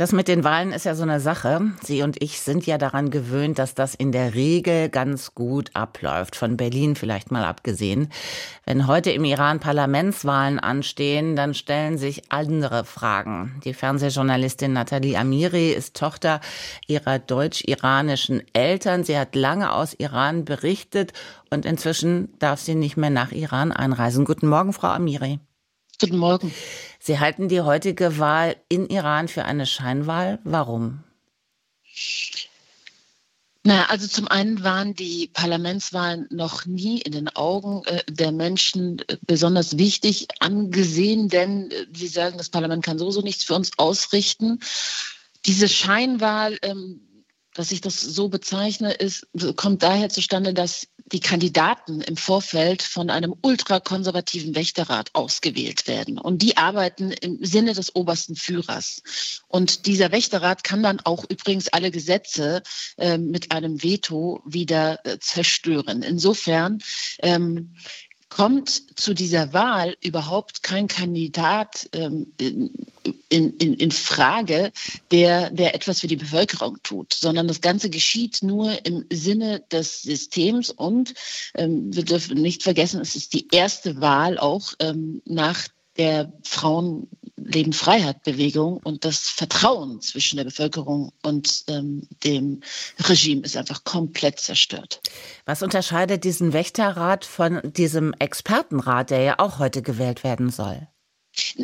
das mit den Wahlen ist ja so eine Sache. Sie und ich sind ja daran gewöhnt, dass das in der Regel ganz gut abläuft. Von Berlin vielleicht mal abgesehen. Wenn heute im Iran Parlamentswahlen anstehen, dann stellen sich andere Fragen. Die Fernsehjournalistin Nathalie Amiri ist Tochter ihrer deutsch-iranischen Eltern. Sie hat lange aus Iran berichtet und inzwischen darf sie nicht mehr nach Iran einreisen. Guten Morgen, Frau Amiri. Guten Morgen. Sie halten die heutige Wahl in Iran für eine Scheinwahl. Warum? Na, also zum einen waren die Parlamentswahlen noch nie in den Augen äh, der Menschen äh, besonders wichtig angesehen, denn äh, sie sagen, das Parlament kann sowieso nichts für uns ausrichten. Diese Scheinwahl ähm, dass ich das so bezeichne, ist, kommt daher zustande, dass die Kandidaten im Vorfeld von einem ultrakonservativen Wächterrat ausgewählt werden. Und die arbeiten im Sinne des obersten Führers. Und dieser Wächterrat kann dann auch übrigens alle Gesetze äh, mit einem Veto wieder äh, zerstören. Insofern ähm, kommt zu dieser Wahl überhaupt kein Kandidat ähm, in, in, in Frage, der, der etwas für die Bevölkerung tut, sondern das Ganze geschieht nur im Sinne des Systems und ähm, wir dürfen nicht vergessen, es ist die erste Wahl auch ähm, nach der Frauenleben Freiheit Bewegung und das Vertrauen zwischen der Bevölkerung und ähm, dem Regime ist einfach komplett zerstört. Was unterscheidet diesen Wächterrat von diesem Expertenrat, der ja auch heute gewählt werden soll?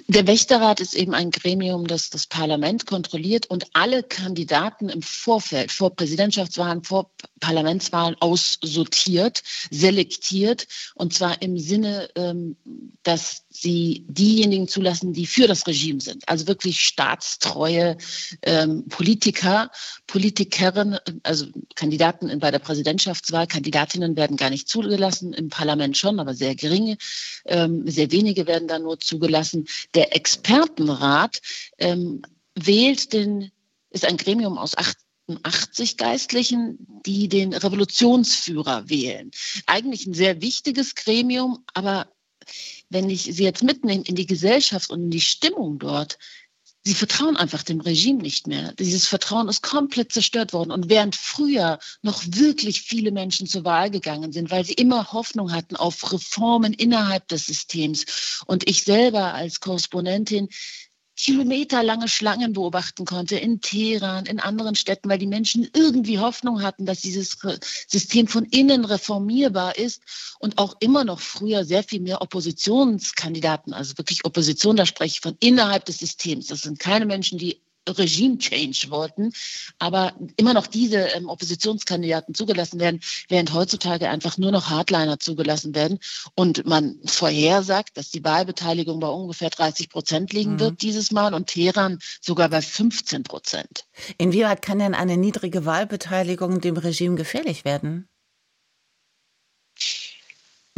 Der Wächterrat ist eben ein Gremium, das das Parlament kontrolliert und alle Kandidaten im Vorfeld, vor Präsidentschaftswahlen, vor Parlamentswahlen aussortiert, selektiert und zwar im Sinne, ähm, dass sie diejenigen zulassen, die für das Regime sind. Also wirklich staatstreue ähm, Politiker, Politikerinnen, also Kandidaten bei der Präsidentschaftswahl, Kandidatinnen werden gar nicht zugelassen, im Parlament schon, aber sehr geringe, ähm, sehr wenige werden da nur zugelassen. Der Expertenrat ähm, wählt den, ist ein Gremium aus acht 80 Geistlichen, die den Revolutionsführer wählen. Eigentlich ein sehr wichtiges Gremium, aber wenn ich sie jetzt mitnehme in die Gesellschaft und in die Stimmung dort, sie vertrauen einfach dem Regime nicht mehr. Dieses Vertrauen ist komplett zerstört worden. Und während früher noch wirklich viele Menschen zur Wahl gegangen sind, weil sie immer Hoffnung hatten auf Reformen innerhalb des Systems und ich selber als Korrespondentin kilometerlange Schlangen beobachten konnte in Teheran, in anderen Städten, weil die Menschen irgendwie Hoffnung hatten, dass dieses System von innen reformierbar ist und auch immer noch früher sehr viel mehr Oppositionskandidaten, also wirklich Opposition, da spreche ich von innerhalb des Systems. Das sind keine Menschen, die Regime-Change wollten, aber immer noch diese ähm, Oppositionskandidaten zugelassen werden, während heutzutage einfach nur noch Hardliner zugelassen werden und man vorhersagt, dass die Wahlbeteiligung bei ungefähr 30 Prozent liegen mhm. wird dieses Mal und Teheran sogar bei 15 Prozent. Inwieweit kann denn eine niedrige Wahlbeteiligung dem Regime gefährlich werden?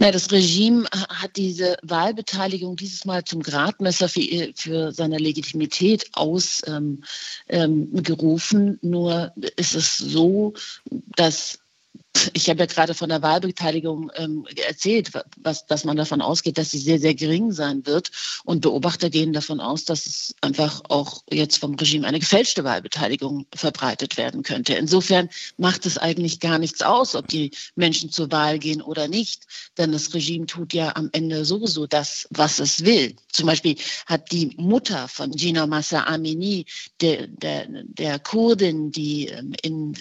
Na, das Regime hat diese Wahlbeteiligung dieses Mal zum Gradmesser für, für seine Legitimität ausgerufen. Ähm, ähm, Nur ist es so, dass ich habe ja gerade von der Wahlbeteiligung ähm, erzählt, was, dass man davon ausgeht, dass sie sehr, sehr gering sein wird. Und Beobachter gehen davon aus, dass es einfach auch jetzt vom Regime eine gefälschte Wahlbeteiligung verbreitet werden könnte. Insofern macht es eigentlich gar nichts aus, ob die Menschen zur Wahl gehen oder nicht. Denn das Regime tut ja am Ende sowieso das, was es will. Zum Beispiel hat die Mutter von Gina Massa Amini, der, der, der Kurdin, die ähm, in,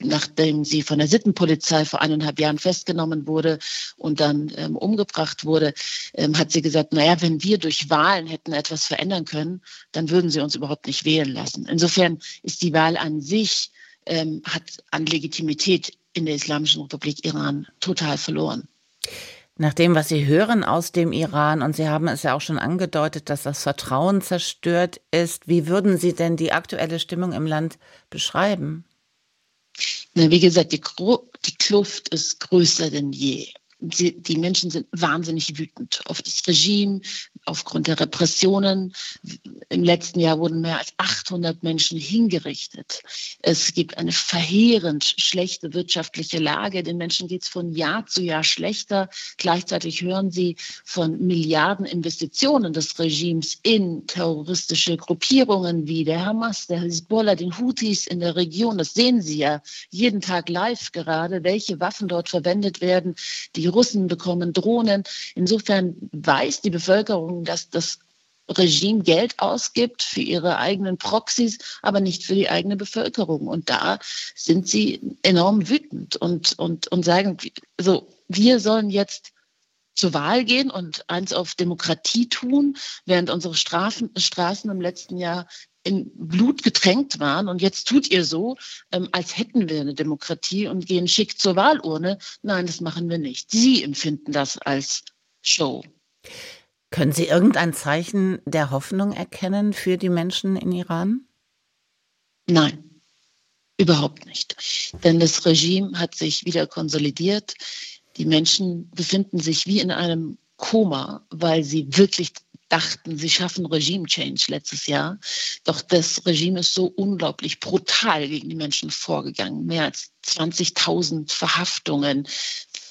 nachdem sie von der Sittenpolizei vor eineinhalb Jahren festgenommen wurde und dann ähm, umgebracht wurde, ähm, hat sie gesagt, naja, wenn wir durch Wahlen hätten etwas verändern können, dann würden sie uns überhaupt nicht wählen lassen. Insofern ist die Wahl an sich, ähm, hat an Legitimität in der Islamischen Republik Iran total verloren. Nach dem, was Sie hören aus dem Iran, und Sie haben es ja auch schon angedeutet, dass das Vertrauen zerstört ist, wie würden Sie denn die aktuelle Stimmung im Land beschreiben? Wie gesagt, die, die Kluft ist größer denn je. Die, die Menschen sind wahnsinnig wütend auf das Regime, aufgrund der Repressionen. Im letzten Jahr wurden mehr als 800 Menschen hingerichtet. Es gibt eine verheerend schlechte wirtschaftliche Lage. Den Menschen geht es von Jahr zu Jahr schlechter. Gleichzeitig hören sie von Milliarden Investitionen des Regimes in terroristische Gruppierungen wie der Hamas, der Hezbollah, den Houthis in der Region. Das sehen Sie ja jeden Tag live gerade, welche Waffen dort verwendet werden. Die Russen bekommen Drohnen. Insofern weiß die Bevölkerung, dass das Regime Geld ausgibt für ihre eigenen Proxys, aber nicht für die eigene Bevölkerung. Und da sind sie enorm wütend und, und, und sagen, so, wir sollen jetzt zur Wahl gehen und eins auf Demokratie tun, während unsere Strafen, Straßen im letzten Jahr in Blut getränkt waren. Und jetzt tut ihr so, ähm, als hätten wir eine Demokratie und gehen schick zur Wahlurne. Nein, das machen wir nicht. Sie empfinden das als Show. Können Sie irgendein Zeichen der Hoffnung erkennen für die Menschen in Iran? Nein, überhaupt nicht. Denn das Regime hat sich wieder konsolidiert. Die Menschen befinden sich wie in einem Koma, weil sie wirklich dachten, sie schaffen Regime-Change letztes Jahr. Doch das Regime ist so unglaublich brutal gegen die Menschen vorgegangen. Mehr als 20.000 Verhaftungen,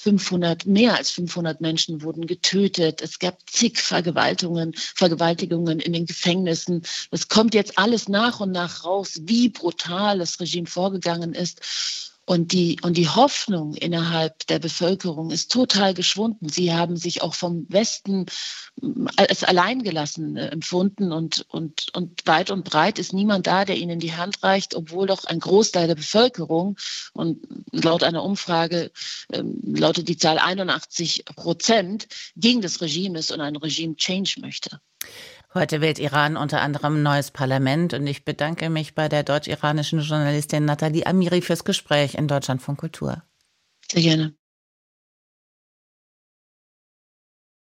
500, mehr als 500 Menschen wurden getötet. Es gab zig Vergewaltigungen, Vergewaltigungen in den Gefängnissen. Es kommt jetzt alles nach und nach raus, wie brutal das Regime vorgegangen ist. Und die, und die Hoffnung innerhalb der Bevölkerung ist total geschwunden. Sie haben sich auch vom Westen als alleingelassen äh, empfunden und, und, und weit und breit ist niemand da, der ihnen die Hand reicht, obwohl doch ein Großteil der Bevölkerung und laut einer Umfrage ähm, lautet die Zahl 81 Prozent gegen das Regime ist und ein Regime-Change möchte. Heute wählt Iran unter anderem ein neues Parlament und ich bedanke mich bei der deutsch-iranischen Journalistin Nathalie Amiri fürs Gespräch in Deutschland von Kultur. Sehr gerne.